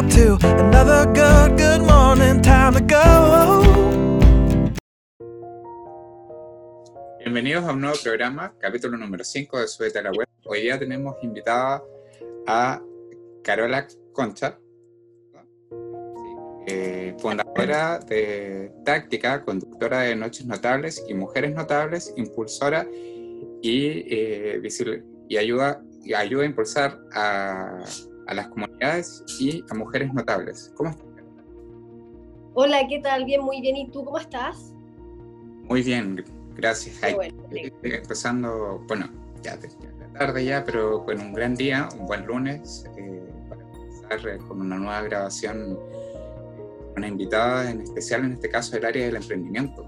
up to another good, good morning. Time to go. Bienvenidos a un nuevo programa, capítulo número 5 de Súbete a Web. Hoy día tenemos invitada a Carola Concha, eh, fundadora de Táctica, conductora de Noches Notables y Mujeres Notables, impulsora y, eh, ayuda, y ayuda a impulsar a las comunidades y a mujeres notables. ¿Cómo estás? Hola, ¿qué tal? Bien, muy bien. ¿Y tú cómo estás? Muy bien, gracias. Qué bueno, eh, empezando, bueno, ya ya es tarde ya, pero con un gran día, un buen lunes, eh, para empezar eh, con una nueva grabación, una invitada en especial, en este caso, del área del emprendimiento.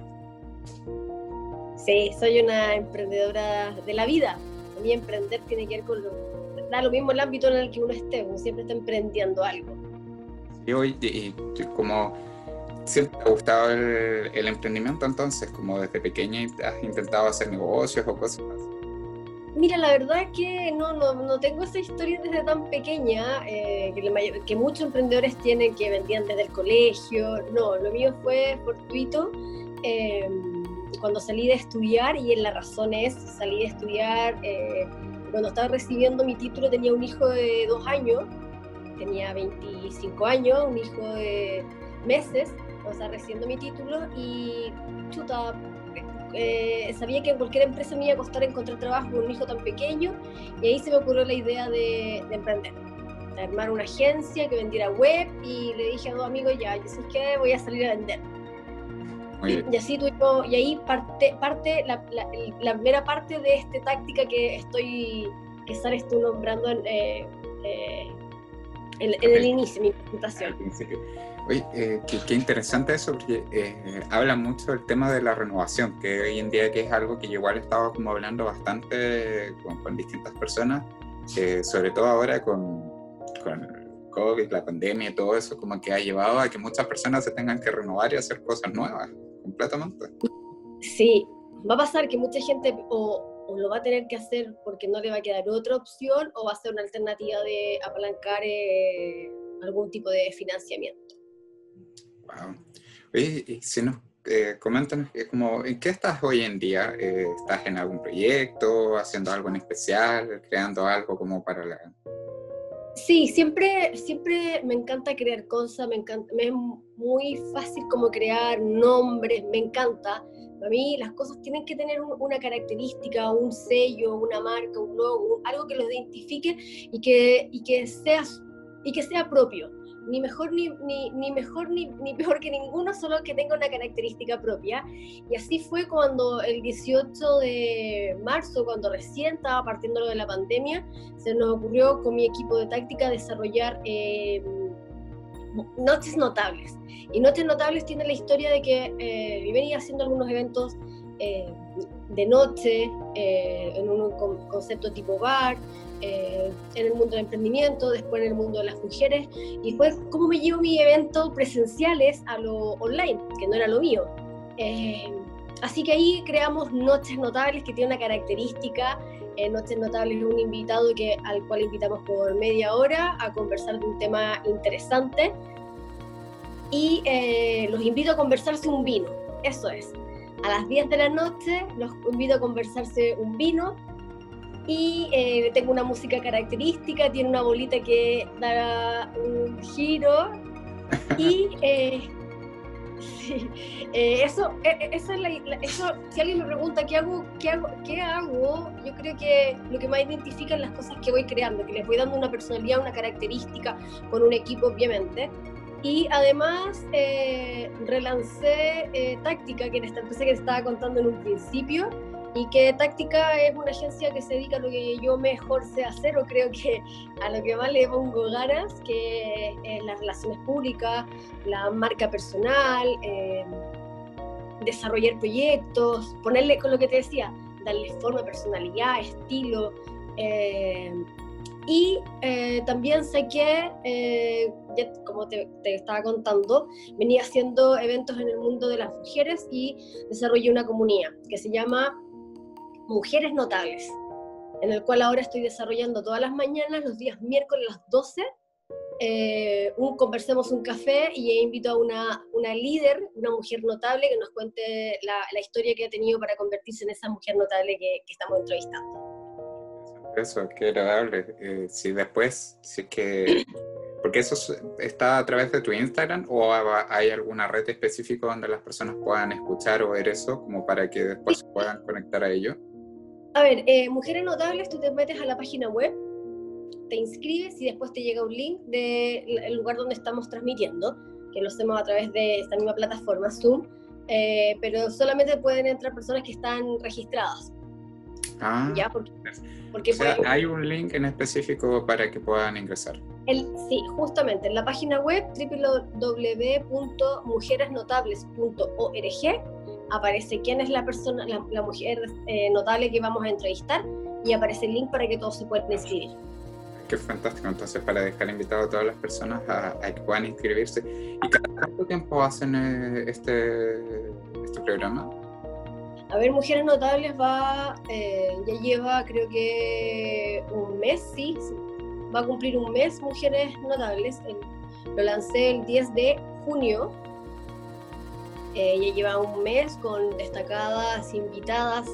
Sí, soy una emprendedora de la vida. A mí emprender tiene que ver con lo... Da lo mismo el ámbito en el que uno esté, uno siempre está emprendiendo algo. Y hoy, y, y como siempre te ha gustado el, el emprendimiento, entonces, como desde pequeña has intentado hacer negocios o cosas así. Mira, la verdad es que no, no, no tengo esa historia desde tan pequeña, eh, que, mayor- que muchos emprendedores tienen que vendían desde el colegio. No, lo mío fue fortuito eh, cuando salí de estudiar y en la razón es, salí de estudiar, eh, cuando estaba recibiendo mi título tenía un hijo de dos años, tenía 25 años, un hijo de meses, cuando estaba recibiendo mi título y chuta, eh, sabía que en cualquier empresa me iba a costar encontrar trabajo con un hijo tan pequeño y ahí se me ocurrió la idea de, de emprender, de armar una agencia que vendiera web y le dije a dos amigos ya, yo sé que voy a salir a vender. Muy. Y así tuvimos, y ahí parte, parte la, la- la primera parte de esta táctica que estoy, que sales tú nombrando en, eh, eh, en- en el inicio, mi al presentación. Oye, eh, qué, qué interesante eso, porque eh, habla mucho del tema de la renovación, que hoy en día que es algo que yo igual he estado como hablando bastante con, con distintas personas, sobre todo ahora con, con COVID, la pandemia y todo eso, como que ha llevado a que muchas personas se tengan que renovar y hacer cosas nuevas, completamente. Sí, va a pasar que mucha gente o, o lo va a tener que hacer porque no le va a quedar otra opción o va a ser una alternativa de apalancar eh, algún tipo de financiamiento. Wow. Oye, y si nos eh, coméntanos, eh, como, ¿en qué estás hoy en día? Eh, ¿Estás en algún proyecto, haciendo algo en especial, creando algo como para la... Sí, siempre, siempre me encanta crear cosas, me, encanta, me es muy fácil como crear nombres, me encanta. Para mí las cosas tienen que tener un- una característica, un sello, una marca, un logo, algo que los identifique y que, y que, sea, y que sea propio. Ni mejor ni, ni, ni mejor ni, ni peor que ninguno, solo que tenga una característica propia. Y así fue cuando el 18 de marzo, cuando recién estaba partiendo lo de la pandemia, se nos ocurrió con mi equipo de táctica desarrollar eh, Noches Notables. Y Noches Notables tiene la historia de que eh, venía haciendo algunos eventos eh, de noche, eh, en un con- concepto tipo bar, eh, en el mundo del emprendimiento, después en el mundo de las mujeres, y después cómo me llevo mis eventos presenciales a lo online, que no era lo mío. Eh, así que ahí creamos Noches Notables, que tiene una característica Noches Notables es un invitado que, al cual invitamos por media hora a conversar de un tema interesante. Y los invito a conversarse un vino, eso es. A las 10 de la noche los invito a conversarse un vino. Y eh, tengo una música característica, tiene una bolita que da un giro. Y eh, sí, eh, eso, eh, eh, esa es la, eso, si alguien me pregunta qué hago, qué hago, qué hago, yo creo que lo que más identifica es las cosas que voy creando, que les voy dando una personalidad, una característica con un equipo, obviamente. Y además eh, relancé eh, Táctica, que era esta empresa que te estaba contando en un principio, y que Táctica es una agencia que se dedica a lo que yo mejor sé hacer, o creo que a lo que más le pongo ganas, que es las relaciones públicas, la marca personal, eh, desarrollar proyectos, ponerle con lo que te decía, darle forma, personalidad, estilo. eh, y eh, también saqué, eh, ya como te, te estaba contando, venía haciendo eventos en el mundo de las mujeres y desarrollé una comunidad que se llama Mujeres Notables, en el cual ahora estoy desarrollando todas las mañanas, los días miércoles a las 12, eh, un conversemos un café y he invitado a una, una líder, una mujer notable, que nos cuente la, la, historia que ha tenido para convertirse en esa mujer notable que, que estamos entrevistando. Eso, qué agradable. Eh, si después, si es que porque eso está a través de tu Instagram o hay alguna red específica donde las personas puedan escuchar o ver eso como para que después se puedan conectar a ello? A ver, eh, Mujeres Notables, tú te metes a la página web, te inscribes y después te llega un link del lugar donde estamos transmitiendo, que lo hacemos a través de esta misma plataforma, Zoom, eh, pero solamente pueden entrar personas que están registradas. Ah, ¿Ya? Porque, porque o sea, hay un link en específico para que puedan ingresar. El, sí, justamente en la página web www.mujeresnotables.org aparece quién es la persona, la, mujer eh, notable que vamos a entrevistar y aparece el link para que todos se puedan inscribir. Qué fantástico, entonces para dejar invitado a todas las personas a, que puedan inscribirse. ¿Y cada cuánto tiempo hacen eh, este, este programa? A ver, Mujeres Notables va, eh, ya lleva creo que un mes, sí, va a cumplir un mes Mujeres Notables. lo lancé el 10 de junio. Eh, ya lleva un mes con destacadas invitadas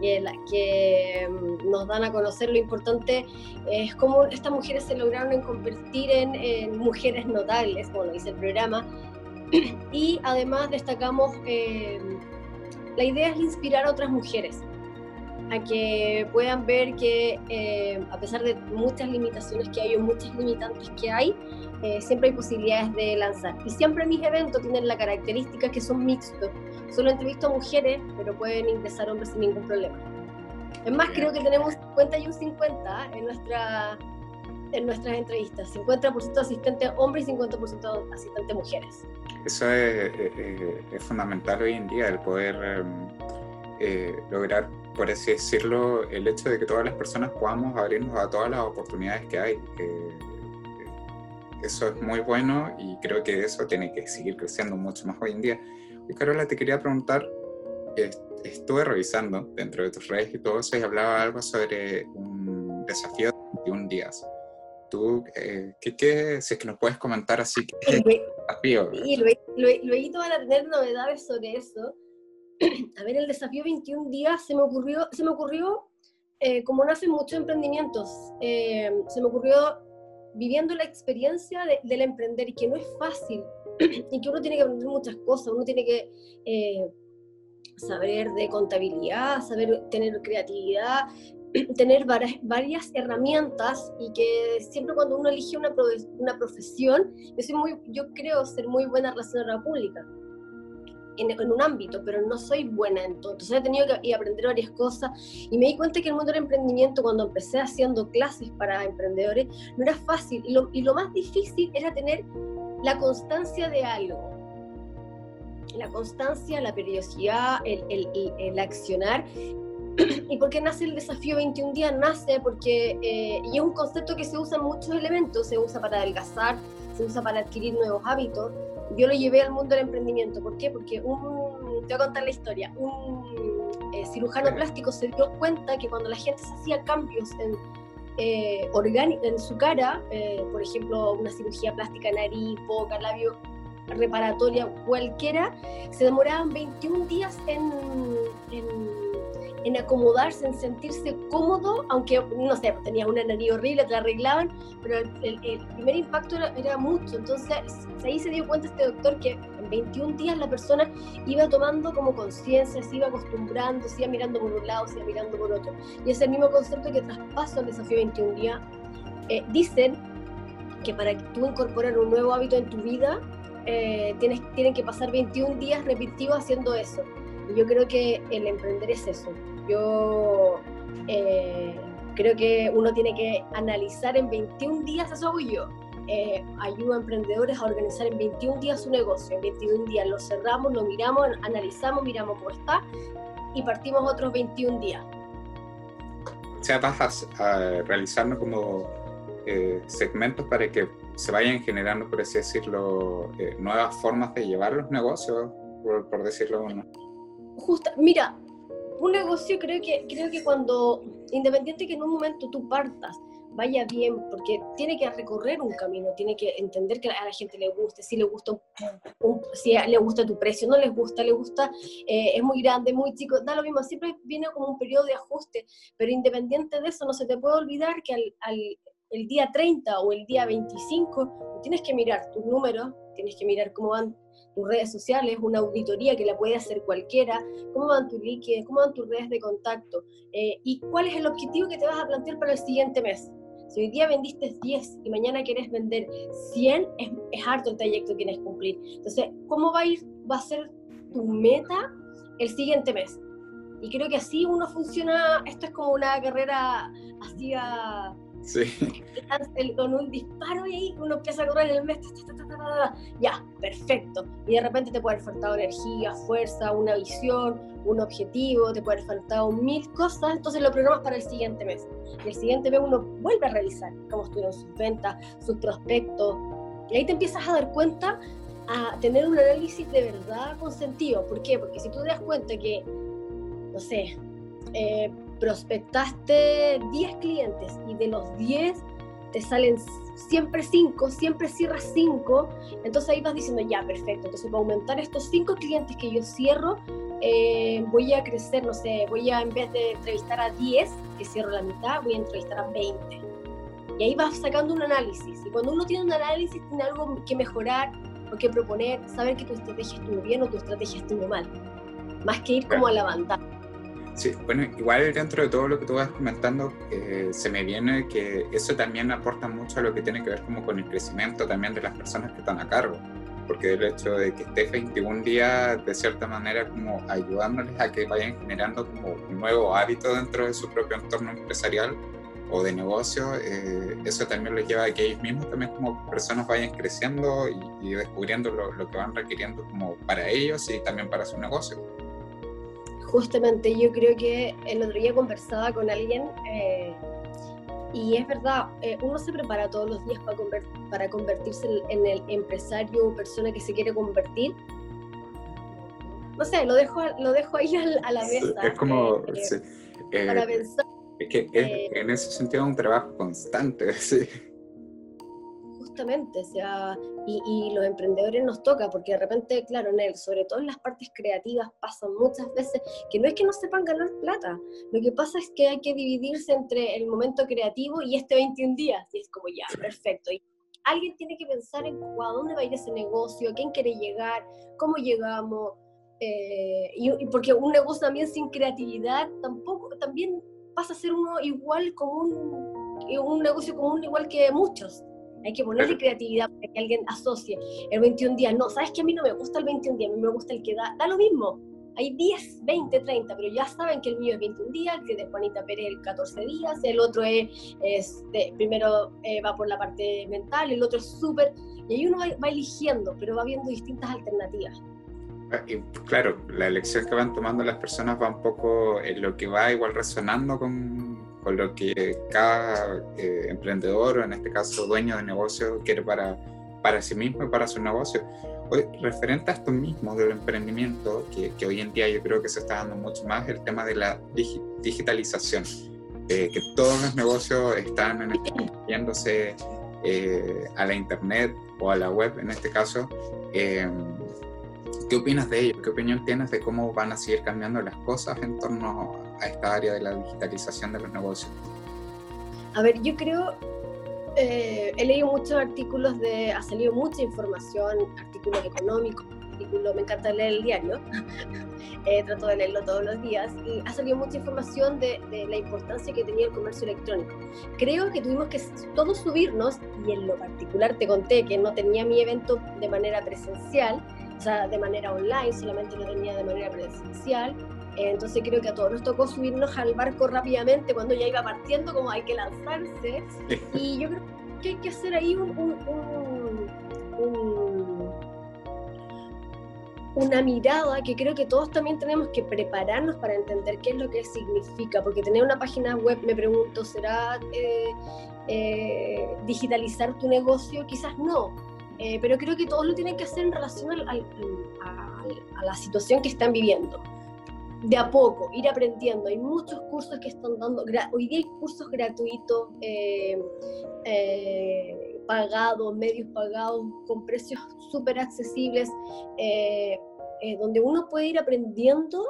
que, que mm, nos dan a conocer lo importante es cómo estas mujeres se lograron convertir en, mujeres notables, como lo dice el programa. Y además destacamos eh, la idea es inspirar a otras mujeres a que puedan ver que eh, a pesar de muchas limitaciones que hay o muchas limitantes que hay, eh, siempre hay posibilidades de lanzar. Y siempre mis eventos tienen la característica que son mixtos. Solo entrevisto a mujeres, pero pueden ingresar hombres sin ningún problema. Es más, creo que tenemos 50 y un 50 en, nuestra, en nuestras entrevistas. 50% asistentes hombres y 50% asistentes mujeres. Eso es, es, fundamental hoy en día, el poder em, eh, lograr, por así decirlo, el hecho de que todas las personas podamos abrirnos a todas las oportunidades que hay. Eh, eso es muy bueno y creo que eso tiene que seguir creciendo mucho más hoy en día. Y Carola, te quería preguntar, estuve revisando dentro de tus redes y todo eso y hablaba algo sobre un desafío de 21 días. ¿Tú eh, qué, qué, si es que nos puedes comentar así? ¿qué desafío? Y luego van a tener novedades sobre eso. A ver, el desafío 21 días se me ocurrió, se me ocurrió eh, como nacen muchos emprendimientos, eh, se me ocurrió viviendo la experiencia del emprender y que no es fácil y que uno tiene que aprender muchas cosas, uno tiene que saber de contabilidad, saber tener creatividad, tener varias, herramientas y que siempre cuando uno elige una, una profesión, yo, soy muy, yo creo ser muy buena relacionadora pública en, en, un ámbito, pero no soy buena en todo. Entonces he tenido que aprender varias cosas y me di cuenta que el mundo del emprendimiento, cuando empecé haciendo clases para emprendedores, no era fácil y lo, y lo más difícil era tener la constancia de algo la constancia, la periodicidad, el, el, el, accionar ¿Y por qué nace el desafío 21 días? Nace porque, eh, y es un concepto que se usa en muchos elementos, se usa para adelgazar, se usa para adquirir nuevos hábitos. Yo lo llevé al mundo del emprendimiento. ¿Por qué? Porque un, te voy a contar la historia. Un eh, cirujano plástico se dio cuenta que cuando la gente se hacía cambios en, eh, en su cara, eh, por ejemplo, una cirugía plástica, nariz, boca, labio, reparatoria, cualquiera, se demoraban 21 días en, en en acomodarse, en sentirse cómodo, aunque, no sé, tenía una nariz horrible, te la arreglaban, pero el, primer impacto era, mucho. Entonces ahí se dio cuenta este doctor que en 21 días la persona iba tomando como conciencia, se iba acostumbrando, se iba mirando por un lado, se iba mirando por otro. Y es el mismo concepto que traspaso al desafío 21 días. Eh, dicen que para tú incorporar un nuevo hábito en tu vida, eh, tienes, tienen que pasar 21 días repetitivos haciendo eso. Y yo creo que el emprender es eso, yo eh, creo que uno tiene que analizar en 21 días, eso hago yo. Eh, ayudo a emprendedores a organizar en 21 días su negocio. En 21 días lo cerramos, lo miramos, analizamos, miramos cómo está y partimos otros 21 días. O sea, vas a, como eh, segmentos para que se vayan generando, por así decirlo, nuevas formas de llevar los negocios, por, por decirlo uno. Justa, mira, un negocio creo que, creo que cuando, independiente que en un momento tú partas, vaya bien, porque tiene que recorrer un camino, tiene que entender que a la gente le guste, si le gusta, si le gusta tu precio, no les gusta, le gusta, eh, es muy grande, muy chico, da lo mismo, siempre viene como un periodo de ajuste, pero independiente de eso, no se te puede olvidar que al, el día 30 o el día 25, tienes que mirar tus números, tienes que mirar cómo van tus redes sociales, una auditoría que la puede hacer cualquiera, cómo van tus líquidos, cómo van tus redes de contacto eh, y cuál es el objetivo que te vas a plantear para el siguiente mes. Si hoy día vendiste 10 y mañana quieres vender 100, es, es harto el trayecto que tienes que cumplir. Entonces, ¿cómo va a, ir, va a ser tu meta el siguiente mes? Y creo que así uno funciona, esto es como una carrera así Con un disparo y ahí uno empieza a correr en el mes. ya, perfecto. Y de repente te puede haber faltado energía, fuerza, una visión, un objetivo, te puede haber faltado mil cosas. Entonces lo programas para el siguiente mes. Y el siguiente mes uno vuelve a revisar cómo estuvieron sus ventas, sus prospectos. Y ahí te empiezas a dar cuenta a tener un análisis de verdad con sentido. ¿Por qué? Porque si tú te das cuenta que, no sé, eh, prospectaste 10 clientes y de los 10 te salen siempre 5, siempre cierras 5, entonces ahí vas diciendo, ya, perfecto, entonces para aumentar estos 5 clientes que yo cierro, eh, voy a crecer, no sé, voy a, en vez de entrevistar a 10, que cierro la mitad, voy a entrevistar a 20. Y ahí vas sacando un análisis. Y cuando uno tiene un análisis, tiene algo que mejorar o que proponer, saber que tu estrategia estuvo bien o tu estrategia estuvo mal. Más que ir como a la bandada. Sí, bueno, igual dentro de todo lo que tú vas comentando, eh, se me viene que eso también aporta mucho a lo que tiene que ver como con el crecimiento también de las personas que están a cargo, porque el hecho de que estés 21 días, de cierta manera, como ayudándoles a que vayan generando como un nuevo hábito dentro de su propio entorno empresarial o de negocio, eh, eso también les lleva a que ellos mismos también como personas vayan creciendo y, y descubriendo lo, lo que van requiriendo como para ellos y también para su negocio justamente yo creo que el otro día conversaba con alguien eh, y es verdad, eh, uno se prepara todos los días para, para convertirse en el empresario o persona que se quiere convertir. No sé, lo dejo, lo dejo ahí a, la mesa. Es como, eh, para pensar. Es que en ese sentido es un trabajo constante, sí o sea, y, los emprendedores nos toca, porque de repente, claro, en él, sobre todo en las partes creativas, pasan muchas veces que no es que no sepan ganar plata, lo que pasa es que hay que dividirse entre el momento creativo y este 21 días, y es como ya, perfecto. Y alguien tiene que pensar en a dónde va a ir ese negocio, a quién quiere llegar, cómo llegamos, eh, y, porque un negocio también sin creatividad tampoco, también pasa a ser uno igual como un, un negocio común igual que muchos. Hay que ponerle creatividad para que alguien asocie el 21 días. No, sabes que a mí no me gusta el 21 días, a mí me gusta el que da, da lo mismo. Hay 10, 20, 30, pero ya saben que el mío es 21 días, que de Juanita Pérez es 14 días, el otro es, primero eh, va por la parte mental, el otro es súper, y ahí uno va, eligiendo, pero va viendo distintas alternativas. Ah, y claro, la elección que van tomando las personas va un poco en lo que va igual resonando con, con lo que cada eh, emprendedor, o en este caso dueño de negocio, quiere para, para sí mismo y para su negocio. Hoy, referente a esto mismo del emprendimiento, que, que, hoy en día yo creo que se está dando mucho más, el tema de la digitalización, eh, que todos los negocios están yéndose eh, a la internet o a la web en este caso. ¿Qué opinas de ello? ¿Qué opinión tienes de cómo van a seguir cambiando las cosas en torno a esta área de la digitalización de los negocios? A ver, yo creo, eh, he leído muchos artículos de, ha salido mucha información, artículos económicos, artículos, me encanta leer el diario, eh, trato de leerlo todos los días, y ha salido mucha información de, de, la importancia que tenía el comercio electrónico. Creo que tuvimos que todos subirnos, y en lo particular te conté que no tenía mi evento de manera presencial, o sea, de manera online, solamente lo tenía de manera presencial. Eh, entonces creo que a todos nos tocó subirnos al barco rápidamente cuando ya iba partiendo, como hay que lanzarse. Y yo creo que hay que hacer ahí un, una mirada que creo que todos también tenemos que prepararnos para entender qué es lo que significa, porque tener una página web, me pregunto, ¿será eh, eh, digitalizar tu negocio? Quizás no, eh, pero creo que todos lo tienen que hacer en relación a, la situación que están viviendo. de a poco, ir aprendiendo. Hay muchos cursos que están dando, hoy día hay cursos gratuitos, eh, eh, pagados, medios pagados, con precios súper accesibles, eh, donde uno puede ir aprendiendo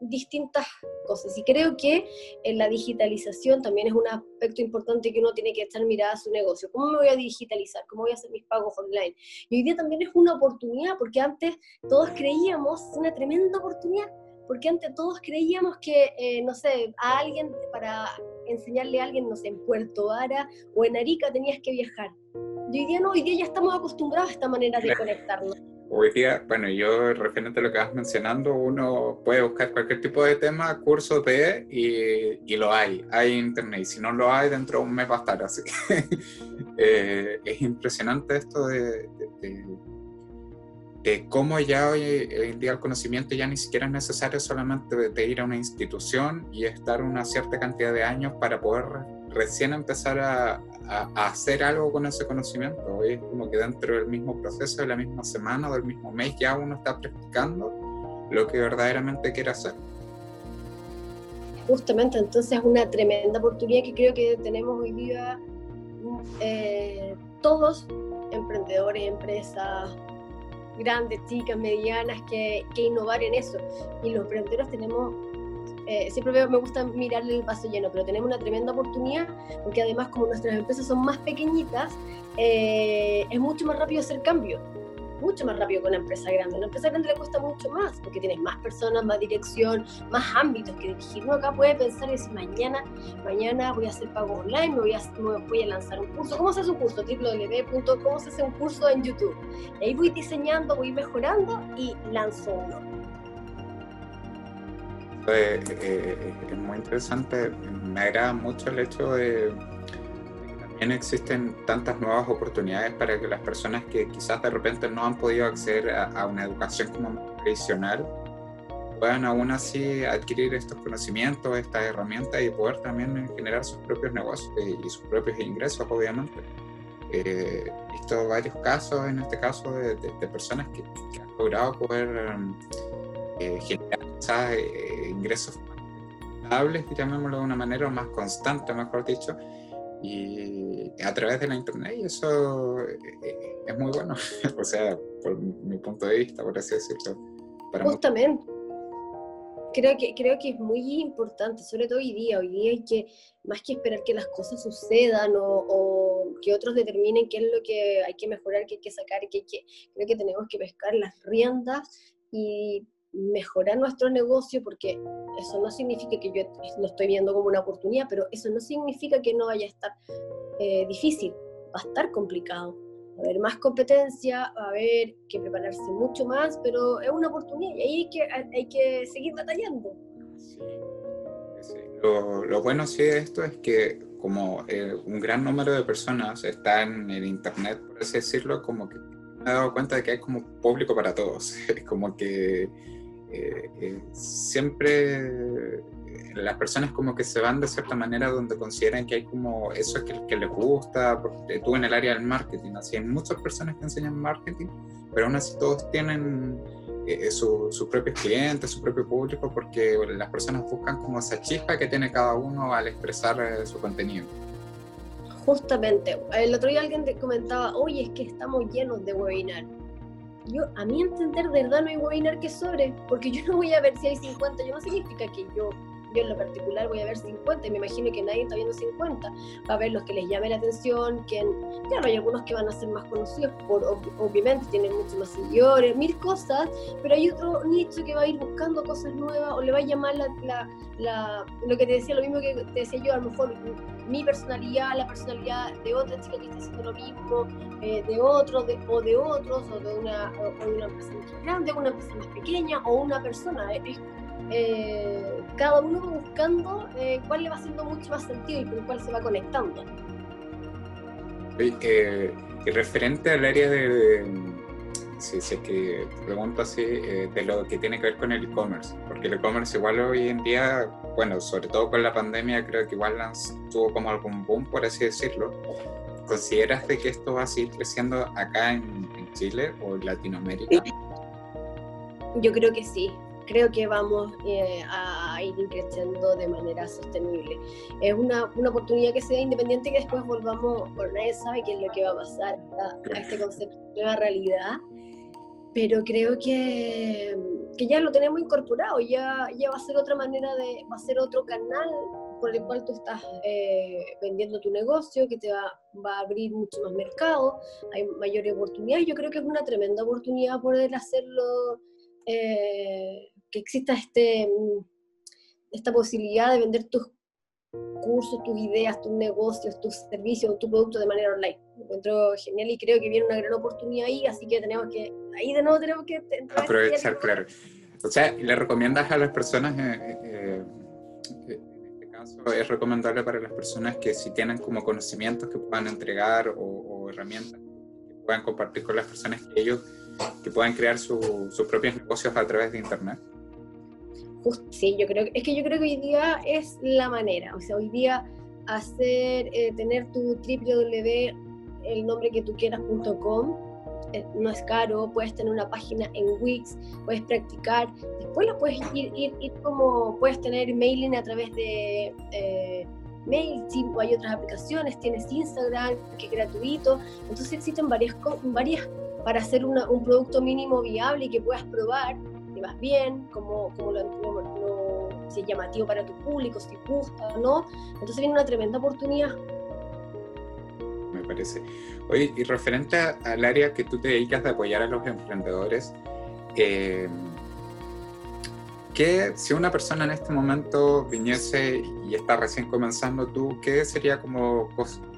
distintas cosas. Y creo que en la digitalización también es un aspecto importante que uno tiene que estar mirada a su negocio. ¿Cómo me voy a digitalizar? ¿Cómo voy a hacer mis pagos online? Y hoy día también es una oportunidad, porque antes todos creíamos una tremenda oportunidad, porque antes todos creíamos que, eh, no sé, a alguien, para enseñarle a alguien, no sé, en Puerto Vara o en Arica tenías que viajar. Y hoy día no, hoy día ya estamos acostumbrados a esta manera de conectarnos. Hoy día, bueno, yo referente a lo que vas mencionando, uno puede buscar cualquier tipo de tema, cursos de, y, y lo hay, hay internet, y si no lo hay, dentro de un mes va a estar así. eh, es impresionante esto de, de, de, cómo ya hoy, en día el conocimiento ya ni siquiera es necesario solamente de, ir a una institución y estar una cierta cantidad de años para poder recién empezar a, a, hacer algo con ese conocimiento. Es como que dentro del mismo proceso, de la misma semana o del mismo mes, ya uno está practicando lo que verdaderamente quiere hacer. Justamente, entonces es una tremenda oportunidad que creo que tenemos hoy día eh, todos, emprendedores, empresas, grandes, chicas, medianas, que, que innovar en eso. Y los emprendedores tenemos eh, siempre me gusta mirarle el vaso lleno, pero tenemos una tremenda oportunidad porque además como nuestras empresas son más pequeñitas, eh, es mucho más rápido hacer cambio, mucho más rápido que una empresa grande. A una empresa grande le cuesta mucho más porque tienes más personas, más dirección, más ámbitos que dirigir. Uno acá puede pensar y decir, mañana, mañana voy a hacer pago online, me voy a, voy a lanzar un curso. ¿Cómo se hace un curso? www.cómo se hace un curso en YouTube. Y ahí voy diseñando, voy mejorando y lanzo uno eh, es muy interesante. Me agrada mucho el hecho de que también existen tantas nuevas oportunidades para que las personas que quizás de repente no han podido acceder a, una educación como tradicional puedan aún así adquirir estos conocimientos, estas herramientas y poder también generar sus propios negocios y, sus propios ingresos, obviamente. Eh, he visto varios casos, en este caso, de, personas que, han logrado poder eh, generar eh, ingresos estables, llamémoslo de una manera más constante, mejor dicho, y a través de la internet, y eso eh, es muy bueno, o sea, por mi punto de vista, por así decirlo. Justamente. Creo que, creo que es muy importante, sobre todo hoy día. Hoy día hay que, más que esperar que las cosas sucedan o, o que otros determinen qué es lo que hay que mejorar, qué hay que sacar, que hay que, creo que tenemos que pescar las riendas y mejorar nuestro negocio, porque eso no significa que yo lo estoy viendo como una oportunidad, pero eso no significa que no vaya a estar eh, difícil, va a estar complicado. Va a haber más competencia, va a haber que prepararse mucho más, pero es una oportunidad y ahí hay que, hay que seguir batallando. Lo, bueno sí de esto es que como eh, un gran número de personas están en Internet, por así decirlo, como que me he dado cuenta de que hay como público para todos. Como que eh, eh, siempre eh, las personas como que se van de cierta manera donde consideran que hay como eso es que, que les gusta, porque tú en el área del marketing, así hay muchas personas que enseñan marketing, pero aún así todos tienen sus propios clientes, su propio público, porque las personas buscan como esa chispa que tiene cada uno al expresar su contenido. Justamente, el otro día alguien te comentaba, oye, es que estamos llenos de webinars yo, a mi entender, de verdad no hay webinar que sobre, porque yo no voy a ver si hay 50, yo no significa que yo, yo en lo particular voy a ver 50, y me imagino que nadie está viendo 50, va a ver los que les llame la atención, que, claro, hay algunos que van a ser más conocidos, por, obviamente tienen muchos más seguidores, mil cosas, pero hay otro nicho que va a ir buscando cosas nuevas, o le va a llamar la, la, lo que te decía, lo mismo que te decía yo, a lo mejor mi personalidad, la personalidad de otra chica que está haciendo lo mismo, eh, de otros, de, o de otros, o de una, o de una empresa más grande, una empresa más pequeña, o una persona. Eh, cada uno va buscando eh, cuál le va haciendo mucho más sentido y con cuál se va conectando. y referente al área de, si, si es que pregunto así, de lo que tiene que ver con el e-commerce, porque el e-commerce igual hoy en día bueno, sobre todo con la pandemia, creo que igual tuvo como algún boom, por así decirlo. ¿Consideras de que esto va a seguir creciendo acá en, Chile o en Latinoamérica? Yo creo que sí. Creo que vamos eh, a ir creciendo de manera sostenible. Es una, una, oportunidad que sea independiente que después volvamos, por nadie sabe qué es lo que va a pasar a, este concepto de nueva realidad, pero creo que, que, ya lo tenemos incorporado, ya, ya va a ser otra manera de, va a ser otro canal por el cual tú estás eh, vendiendo tu negocio, que te va, va, a abrir mucho más mercado, hay mayores oportunidades. Yo creo que es una tremenda oportunidad poder hacerlo, eh, que exista este, esta posibilidad de vender tus cursos, tus ideas, tus negocios, tus servicios, tu producto de manera online. Me encuentro genial y creo que viene una gran oportunidad ahí, así que tenemos que, ahí de nuevo tenemos que aprovechar, claro. O sea, ¿le recomiendas a las personas eh, es recomendable para las personas que si tienen como conocimientos que puedan entregar o, herramientas que puedan compartir con las personas que ellos que puedan crear sus propios negocios a través de internet. Sí, yo creo es que yo creo que hoy día es la manera, o sea, hoy día hacer eh, tener tu www el nombre que tú quieras.com eh, no es caro, puedes tener una página en Wix, puedes practicar, después lo puedes ir, ir, como, puedes tener mailing a través de eh, MailChimp o hay otras aplicaciones, tienes Instagram que es gratuito, entonces existen varias, varias para hacer un producto mínimo viable y que puedas probar, te vas bien, como, como lo, lo, si es llamativo para tu público, si gusta o no, entonces viene una tremenda oportunidad me parece. Oye, y referente al área que tú te dedicas de apoyar a los emprendedores, eh, ¿qué, si una persona en este momento viniese y está recién comenzando tú, ¿qué sería como,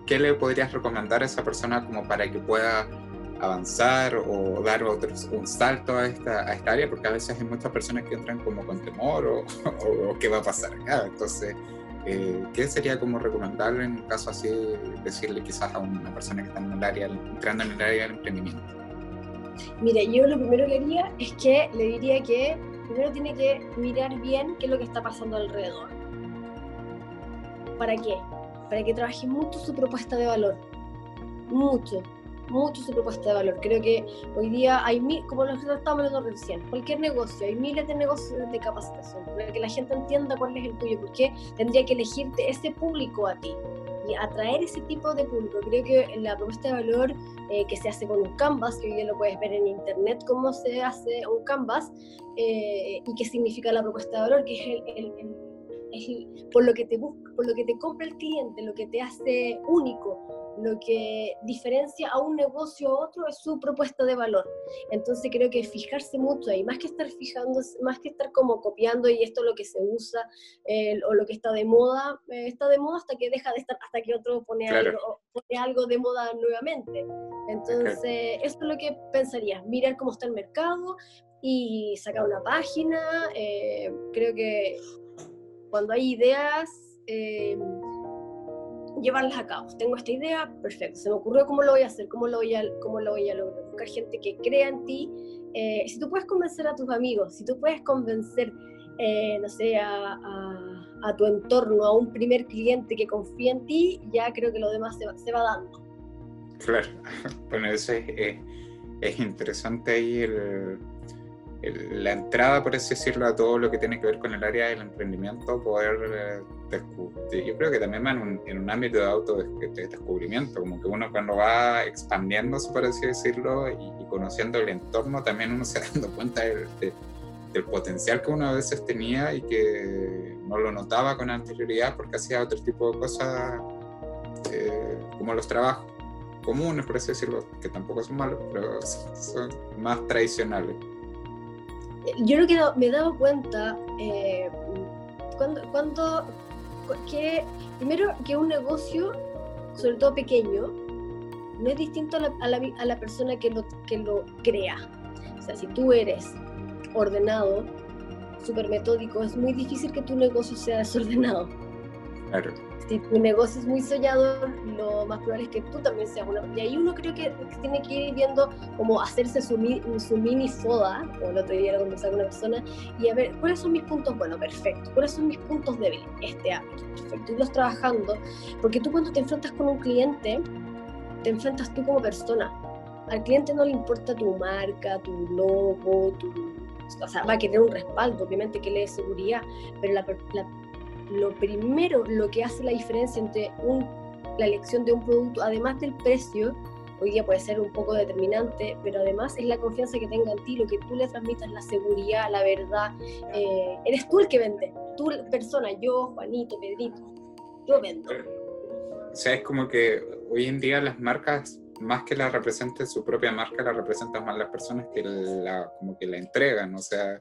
qué le podrías recomendar a esa persona como para que pueda avanzar o dar otro, un salto a esta, a esta área? Porque a veces hay muchas personas que entran como con temor o, o, qué va a pasar acá. Entonces, eh, ¿qué sería como recomendable en un caso así decirle quizás a una persona que está en el área, entrando en el área del emprendimiento? Mira, yo lo primero que haría es que le diría que primero tiene que mirar bien qué es lo que está pasando alrededor. ¿Para qué? Para que trabaje mucho su propuesta de valor. Mucho mucho su propuesta de valor. Creo que hoy día hay mil, como nosotros estamos hablando recién, cualquier negocio, hay miles de negocios de capacitación, para que la gente entienda cuál es el tuyo, porque tendría que elegirte ese público a ti y atraer ese tipo de público. Creo que la propuesta de valor eh, que se hace con un canvas, que hoy día lo puedes ver en internet cómo se hace un canvas, eh, y qué significa la propuesta de valor, que es el, el, por lo que te busca, por lo que te compra el cliente, lo que te hace único, lo que diferencia a un negocio a otro es su propuesta de valor. Entonces creo que fijarse mucho ahí, más que estar fijando, más que estar como copiando y esto es lo que se usa o lo que está de moda, eh, está de moda hasta que deja de estar, hasta que otro pone, algo, pone algo de moda nuevamente. Entonces eso es lo que pensaría, mirar cómo está el mercado y sacar una página. Eh, creo que cuando hay ideas... Eh, llevarlas a cabo. Tengo esta idea, perfecto. Se me ocurrió cómo lo voy a hacer, cómo lo voy a, cómo lo voy a lograr. Buscar gente que crea en ti. Eh, si tú puedes convencer a tus amigos, si tú puedes convencer, eh, no sé, a, tu entorno, a un primer cliente que confía en ti, ya creo que lo demás se va, se va dando. Claro, bueno, eso es, es interesante ahí el la entrada, por así decirlo, a todo lo que tiene que ver con el área del emprendimiento, poder eh, descubrir. Yo creo que también va en un, ámbito de autodescubrimiento, como que uno cuando va expandiéndose, por así decirlo, y, conociendo el entorno, también uno se da dando cuenta del potencial que uno a veces tenía y que no lo notaba con anterioridad porque hacía otro tipo de cosas, eh, como los trabajos comunes, por así decirlo, que tampoco son malos, pero son más tradicionales yo lo que me he dado cuenta eh, cuando, que primero que un negocio, sobre todo pequeño, no es distinto a la, a la, a la persona que lo, que lo crea. O sea, si tú eres ordenado, súper metódico, es muy difícil que tu negocio sea desordenado. Claro si tu negocio es muy soñador, lo más probable es que tú también seas una. Y ahí uno creo que tiene que ir viendo cómo hacerse su, su mini foda, o el otro día lo conversaba con una persona, y a ver, ¿cuáles son mis puntos? Bueno, perfecto. ¿Cuáles son mis puntos débiles? Este ámbito, perfecto. Irlos trabajando, porque tú cuando te enfrentas con un cliente, te enfrentas tú como persona. Al cliente no le importa tu marca, tu logo, tu o sea, va a querer un respaldo, obviamente que le dé seguridad, pero lo primero, lo que hace la diferencia entre la elección de un producto, además del precio, hoy día puede ser un poco determinante, pero además es la confianza que tenga en ti, lo que tú le transmitas, la seguridad, la verdad. Eh, eres tú el que vende, tú persona, yo, Juanito, Pedrito, yo vendo. O sea, es como que hoy en día las marcas, más que la representen su propia marca, la representan más las personas que la, como que la entregan, o sea,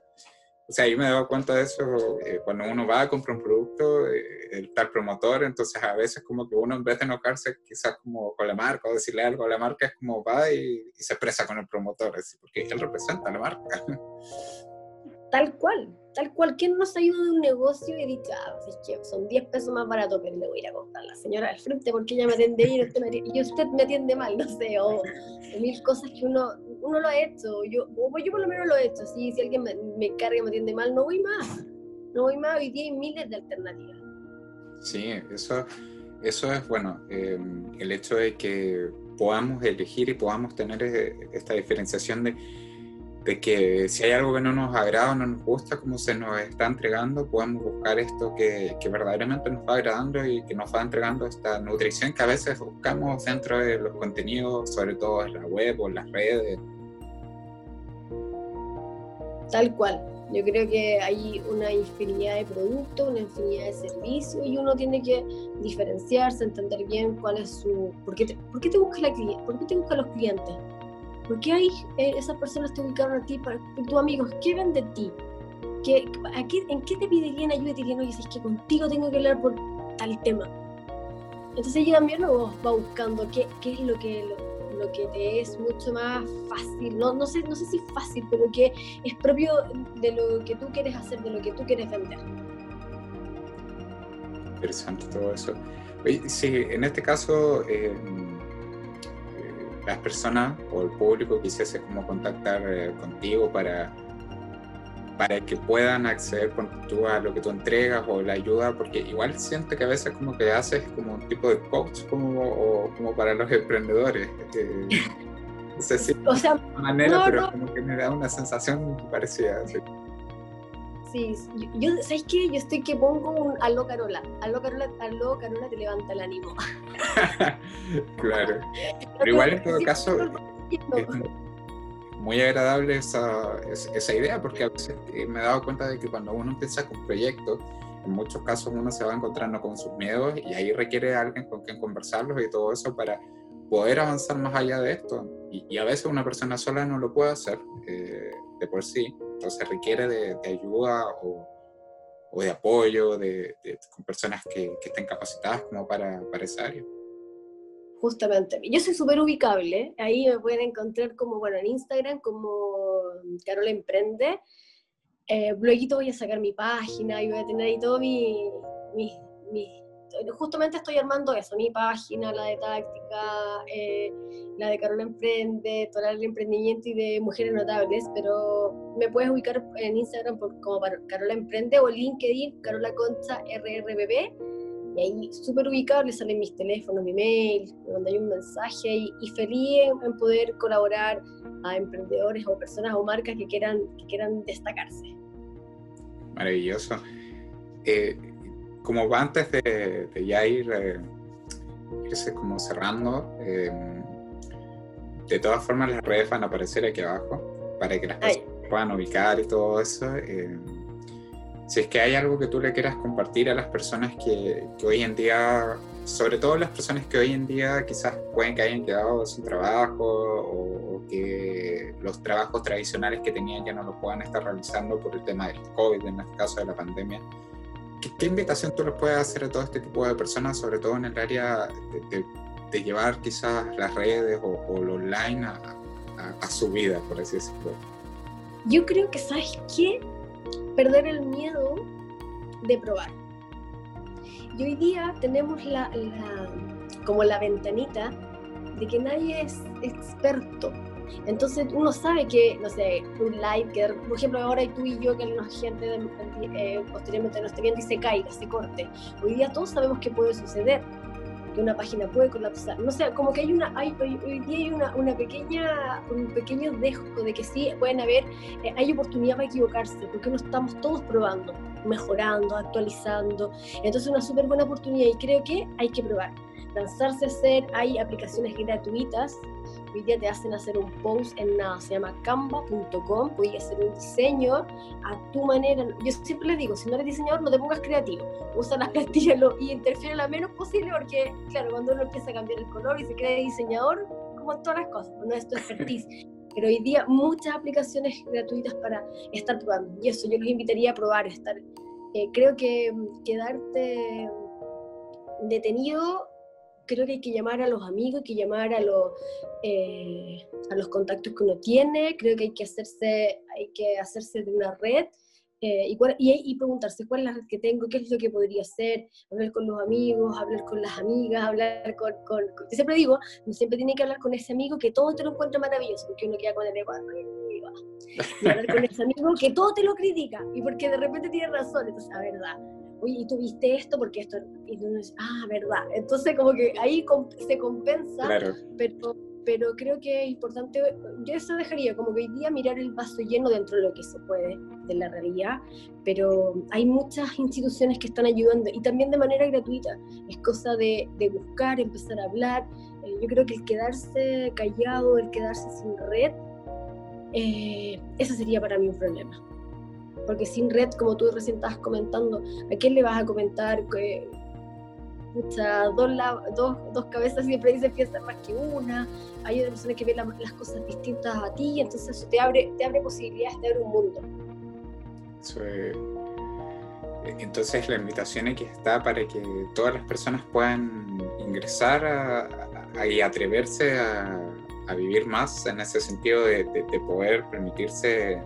o sea, yo me he dado cuenta de eso eh, cuando uno va a comprar un producto, eh, el tal promotor, entonces a veces como que uno en vez de enojarse quizás como con la marca o decirle algo a la marca, es como va y, se expresa con el promotor, porque él representa a la marca. Tal cual, tal cual. ¿Quién nos ha ido de un negocio y dicho, ah, pues es que son 10 pesos más barato, pero le voy a ir a contar a la señora al frente porque ella me atiende bien y usted me atiende mal, no sé, o, mil cosas que uno, uno lo ha hecho, yo, o yo por lo menos lo he hecho, si, si alguien me, me carga y me atiende mal, no voy más, no voy más, hoy día hay miles de alternativas. Sí, eso, eso es bueno, em, el hecho de que podamos elegir y podamos tener eh, esta diferenciación de de que si hay algo que no nos agrada o no nos gusta como se nos está entregando, podemos buscar esto que, que, verdaderamente nos va agradando y que nos va entregando esta nutrición que a veces buscamos dentro de los contenidos, sobre todo en la web o en las redes. Tal cual. Yo creo que hay una infinidad de productos, una infinidad de servicios y uno tiene que diferenciarse, entender bien cuál es su... ¿Por qué te, por qué te busca la ¿Por qué te buscan los clientes? ¿Por qué hay, eh, esas personas te ubicaron a ti, para, tus amigos, qué ven de ti? ¿Qué, ¿En qué te pedirían ayuda y dirían, oye, es que contigo tengo que hablar por tal tema? Entonces ella también luego va buscando qué, qué es lo que, lo, que te es mucho más fácil, no, no, sé, no sé si fácil, pero que es propio de lo que tú quieres hacer, de lo que tú quieres vender. Interesante todo eso. sí, en este caso... Eh, las personas o el público quisiese como contactar eh, contigo para, para que puedan acceder con tú a lo que tú entregas o la ayuda, porque igual siento que a veces como que haces como un tipo de coach como, o, como para los emprendedores. Eh, no sé si o sea, manera, pero como que me da una sensación parecida. Sí, yo, ¿sabes qué? Yo estoy que pongo un aló Carola. Aló Carola, aló Carola te levanta el ánimo. claro. Pero igual en todo caso es muy agradable esa, esa idea porque a veces eh, me he dado cuenta de que cuando uno empieza con proyectos, en muchos casos uno se va encontrando con sus miedos y ahí requiere alguien con quien conversarlos y todo eso para poder avanzar más allá de esto. Y, a veces una persona sola no lo puede hacer eh, de por sí entonces requiere de, ayuda o, o, de apoyo de, con personas que, que, estén capacitadas como para, para esa área. Justamente, yo soy súper ubicable, ahí me pueden encontrar como, bueno, en Instagram como Carola Emprende, eh, luego voy a sacar mi página y voy a tener ahí todo mi, mi, mi justamente estoy armando eso, mi página, la de táctica, eh, la de Carola Emprende, toda el emprendimiento y de mujeres notables, pero me puedes ubicar en Instagram por, como Carola Emprende o LinkedIn, Carola Concha RRBB, y ahí súper ubicable salen mis teléfonos, mi mail, me mandan un mensaje y, feliz en, poder colaborar a emprendedores o personas o marcas que quieran, que quieran destacarse. Maravilloso. Eh, como va antes de, ya ir eh, irse como cerrando, em, de todas formas las redes van a aparecer aquí abajo para que las personas puedan ubicar y todo eso. Em, si es que hay algo que tú le quieras compartir a las personas que, que, hoy en día, sobre todo las personas que hoy en día quizás pueden que hayan quedado sin trabajo o, o que los trabajos tradicionales que tenían ya no los puedan estar realizando por el tema del COVID, en este caso de la pandemia, ¿Qué, invitación tú les puedes hacer a todo este tipo de personas, sobre todo en el área de, llevar quizás las redes o, lo online a, su vida, por así decirlo? Yo creo que, ¿sabes qué? Perder el miedo de probar. Y hoy día tenemos la, como la ventanita de que nadie es experto entonces uno sabe que, no sé, un live, que por ejemplo ahora tú y yo, que la gente eh, posteriormente no esté viendo y se caiga, se corte. Hoy día todos sabemos que puede suceder. porque una página puede colapsar. No sé, como que hay una, hay, hoy día hay una, una pequeña, un pequeño dejo de que sí, pueden haber, eh, hay oportunidad para equivocarse, porque no estamos todos probando, mejorando, actualizando. Entonces una súper buena oportunidad y creo que hay que probar. Lanzarse a hacer, hay aplicaciones gratuitas hoy día te hacen hacer un post en nada, se llama canva.com, puedes hacer un diseño a tu manera. Yo siempre les digo, si no eres diseñador, no te pongas creativo, usa las plantillas y interfiere lo menos posible porque, claro, cuando uno empieza a cambiar el color y se cree diseñador, como en todas las cosas, no es tu expertise. Pero hoy día muchas aplicaciones gratuitas para estar probando. Y eso yo les invitaría a probar, estar. Eh, creo que mm, quedarte detenido creo que hay que llamar a los amigos, hay que llamar a los, eh, a los contactos que uno tiene, creo que hay que hacerse, hay que hacerse de una red eh, y, y, preguntarse cuál es la red que tengo, qué es lo que podría hacer, hablar con los amigos, hablar con las amigas, hablar con, con, yo siempre digo, siempre tiene que hablar con ese amigo que todo te lo encuentra maravilloso, porque uno queda con el ego y hablar con ese amigo que todo te lo critica, y porque de repente tiene razón, entonces, la verdad, oye, ¿y tú viste esto? Porque esto, y tú dices, ah, verdad. Entonces como que ahí se compensa, pero, pero creo que es importante, yo eso dejaría, como que hoy día mirar el vaso lleno dentro de lo que se puede, de la realidad, pero hay muchas instituciones que están ayudando y también de manera gratuita. Es cosa de, de buscar, empezar a hablar. Eh, yo creo que el quedarse callado, el quedarse sin red, eh, ese sería para mí un problema porque sin red, como tú recién estabas comentando, ¿a quién le vas a comentar que dos, dos, dos, cabezas siempre dicen fiesta más que una, hay otras personas que ven las cosas distintas a ti, entonces eso te abre, te abre posibilidades, te abre un mundo. entonces la invitación aquí está para que todas las personas puedan ingresar y atreverse a, vivir más en ese sentido de poder permitirse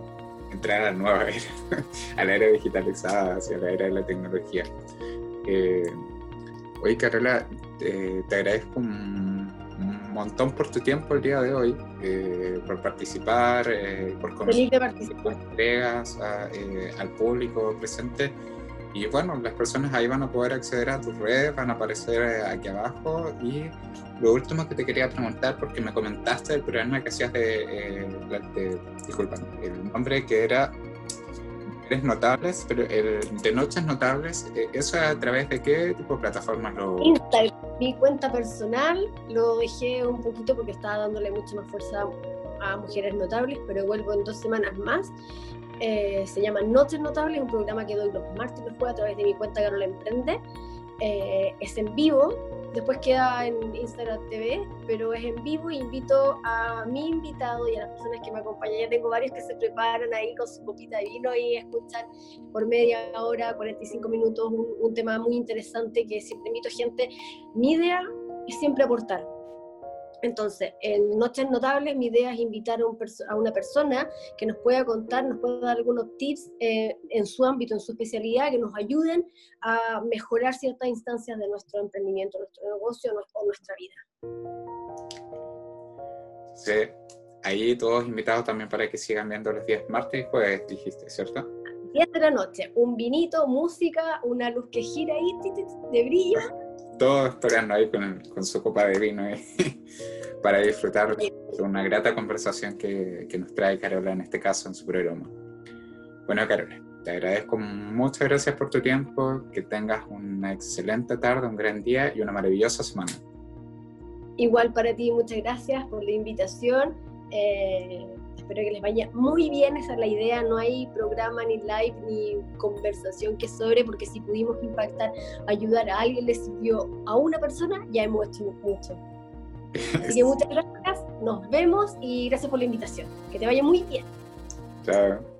entrar a la nueva era, a la era digitalizada, hacia la era de la tecnología. Eh, oye, Carola, te agradezco un, montón por tu tiempo el día de hoy, eh, por participar, eh, por conocer entregas eh, al público presente. Y bueno, las personas ahí van a poder acceder a tus redes, van a aparecer aquí abajo y lo último que te quería preguntar, porque me comentaste el programa que hacías de, eh, disculpa, el nombre que era Notables, pero el de Noches Notables, eh, ¿eso a través de qué tipo de plataformas lo...? Instagram, mi cuenta personal, lo dejé un poquito porque estaba dándole mucha más fuerza a Mujeres Notables, pero vuelvo en dos semanas más. Eh, se llama Noches Notables, un programa que doy los martes y los jueves a través de mi cuenta Carola Emprende. es en vivo, después queda en Instagram TV, pero es en vivo y invito a mi invitado y a las personas que me acompañan. Ya tengo varios que se preparan ahí con su copita de vino y escuchan por media hora, 45 minutos, un, un tema muy interesante que siempre invito gente. Mi idea es siempre aportar entonces, en Noches Notables, mi idea es invitar a, una persona que nos pueda contar, nos pueda dar algunos tips eh, en su ámbito, en su especialidad, que nos ayuden a mejorar ciertas instancias de nuestro emprendimiento, nuestro negocio o nuestra vida. Sí, ahí todos invitados también para que sigan viendo los días martes y jueves, dijiste, ¿cierto? 10 de la noche, un vinito, música, una luz que gira ahí de brillo todos esperando ahí con, con, su copa de vino para disfrutar de una grata conversación que, que, nos trae Carola en este caso en su programa. Bueno, Carola, te agradezco muchas gracias por tu tiempo, que tengas una excelente tarde, un gran día y una maravillosa semana. Igual para ti, muchas gracias por la invitación. Eh, espero que les vaya muy bien, esa es la idea, no hay programa ni live ni conversación que sobre, porque si pudimos impactar, ayudar a alguien, le sirvió a una persona, ya hemos hecho mucho. Así que muchas gracias, nos vemos y gracias por la invitación. Que te vaya muy bien. Chao.